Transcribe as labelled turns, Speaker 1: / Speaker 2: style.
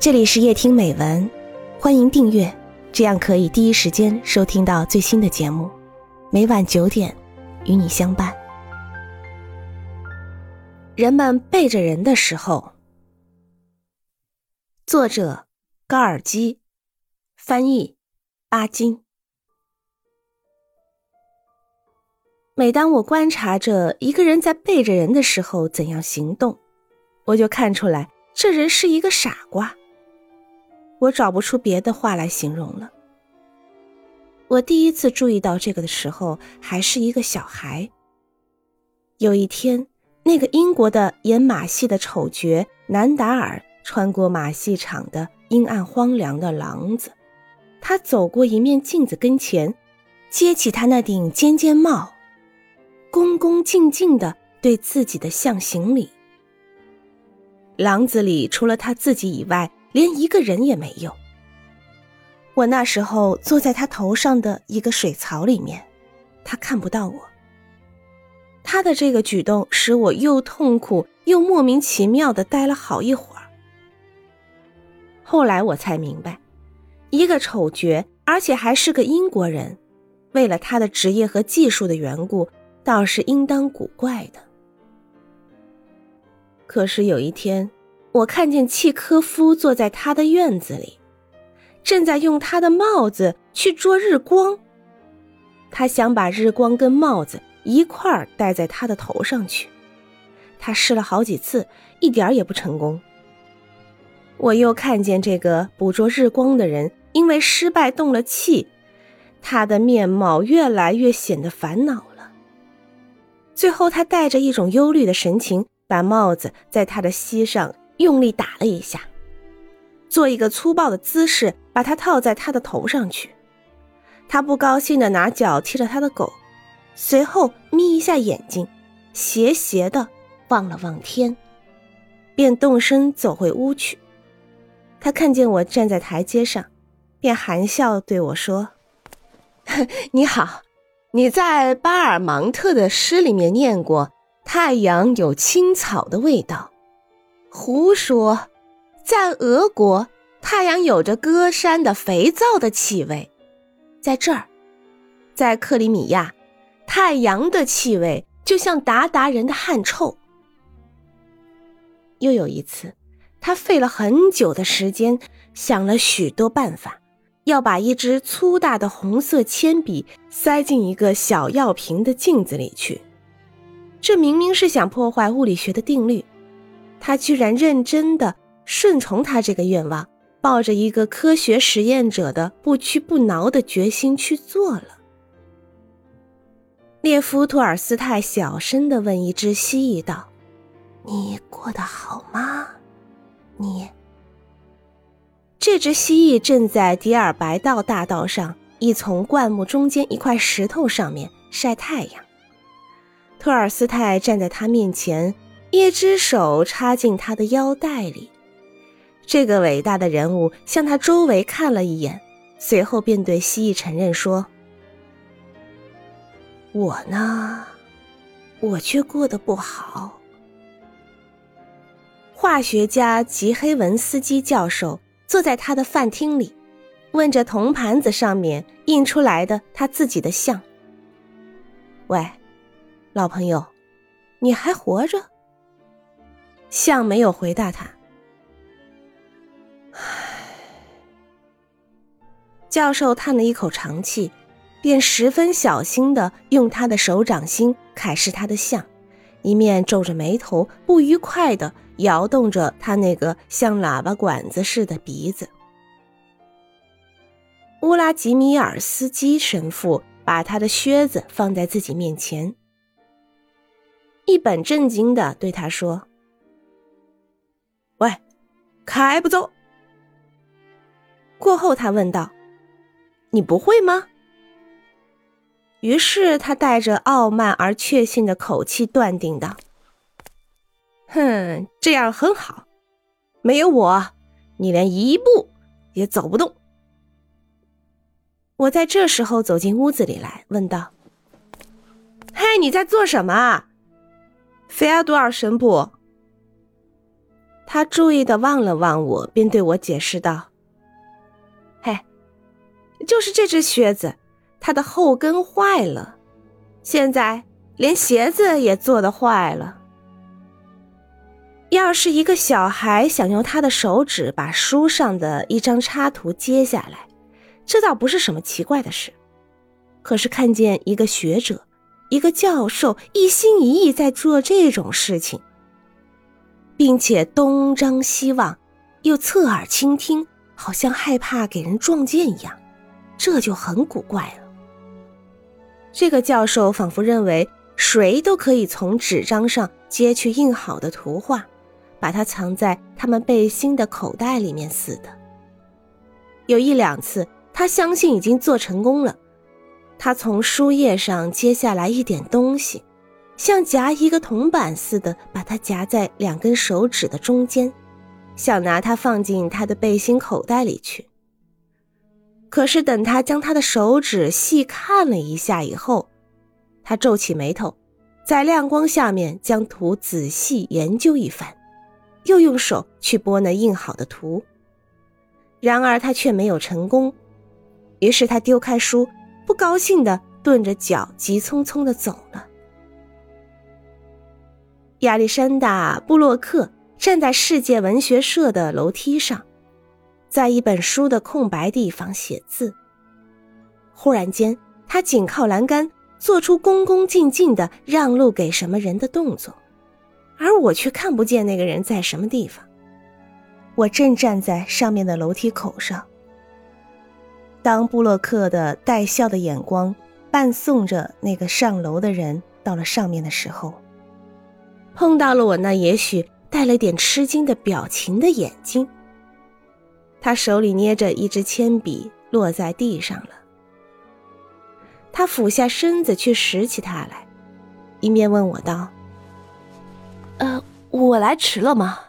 Speaker 1: 这里是夜听美文，欢迎订阅，这样可以第一时间收听到最新的节目。每晚九点，与你相伴。人们背着人的时候，作者高尔基，翻译巴金。每当我观察着一个人在背着人的时候怎样行动，我就看出来这人是一个傻瓜。我找不出别的话来形容了。我第一次注意到这个的时候，还是一个小孩。有一天，那个英国的演马戏的丑角南达尔穿过马戏场的阴暗荒凉的廊子，他走过一面镜子跟前，揭起他那顶尖尖帽，恭恭敬敬的对自己的像行礼。廊子里除了他自己以外，连一个人也没有。我那时候坐在他头上的一个水槽里面，他看不到我。他的这个举动使我又痛苦又莫名其妙的待了好一会儿。后来我才明白，一个丑角，而且还是个英国人，为了他的职业和技术的缘故，倒是应当古怪的。可是有一天。我看见契科夫坐在他的院子里，正在用他的帽子去捉日光。他想把日光跟帽子一块儿戴在他的头上去。他试了好几次，一点也不成功。我又看见这个捕捉日光的人因为失败动了气，他的面貌越来越显得烦恼了。最后，他带着一种忧虑的神情，把帽子在他的膝上。用力打了一下，做一个粗暴的姿势，把它套在他的头上去。他不高兴的拿脚踢了他的狗，随后眯一下眼睛，斜斜的望了望天，便动身走回屋去。他看见我站在台阶上，便含笑对我说：“ 你好，你在巴尔芒特的诗里面念过‘太阳有青草的味道’。”胡说，在俄国，太阳有着歌山的肥皂的气味；在这儿，在克里米亚，太阳的气味就像鞑靼人的汗臭。又有一次，他费了很久的时间，想了许多办法，要把一支粗大的红色铅笔塞进一个小药瓶的镜子里去。这明明是想破坏物理学的定律。他居然认真的顺从他这个愿望，抱着一个科学实验者的不屈不挠的决心去做了。列夫·托尔斯泰小声的问一只蜥蜴道：“你过得好吗？你？”这只蜥蜴正在迪尔白道大道上一丛灌木中间一块石头上面晒太阳。托尔斯泰站在他面前。一只手插进他的腰带里，这个伟大的人物向他周围看了一眼，随后便对蜥蜴承认说：“我呢，我却过得不好。”化学家吉黑文斯基教授坐在他的饭厅里，问着铜盘子上面印出来的他自己的像：“喂，老朋友，你还活着？”像没有回答他。唉，教授叹了一口长气，便十分小心的用他的手掌心揩拭他的像，一面皱着眉头，不愉快的摇动着他那个像喇叭管子似的鼻子。乌拉吉米尔斯基神父把他的靴子放在自己面前，一本正经的对他说。开不走。过后，他问道：“你不会吗？”于是他带着傲慢而确信的口气断定道：“哼，这样很好。没有我，你连一步也走不动。”我在这时候走进屋子里来，问道：“嘿，你在做什么？”菲阿多尔神捕。他注意的望了望我，便对我解释道：“嘿，就是这只靴子，它的后跟坏了，现在连鞋子也做的坏了。要是一个小孩想用他的手指把书上的一张插图揭下来，这倒不是什么奇怪的事。可是看见一个学者、一个教授一心一意在做这种事情。”并且东张西望，又侧耳倾听，好像害怕给人撞见一样，这就很古怪了。这个教授仿佛认为谁都可以从纸张上揭去印好的图画，把它藏在他们背心的口袋里面似的。有一两次，他相信已经做成功了，他从书页上揭下来一点东西。像夹一个铜板似的，把它夹在两根手指的中间，想拿它放进他的背心口袋里去。可是等他将他的手指细看了一下以后，他皱起眉头，在亮光下面将图仔细研究一番，又用手去拨那印好的图。然而他却没有成功，于是他丢开书，不高兴的顿着脚，急匆匆的走了。亚历山大·布洛克站在世界文学社的楼梯上，在一本书的空白地方写字。忽然间，他紧靠栏杆，做出恭恭敬敬的让路给什么人的动作，而我却看不见那个人在什么地方。我正站在上面的楼梯口上。当布洛克的带笑的眼光伴送着那个上楼的人到了上面的时候，碰到了我那也许带了点吃惊的表情的眼睛。他手里捏着一支铅笔落在地上了。他俯下身子去拾起它来，一面问我道：“呃，我来迟了吗？”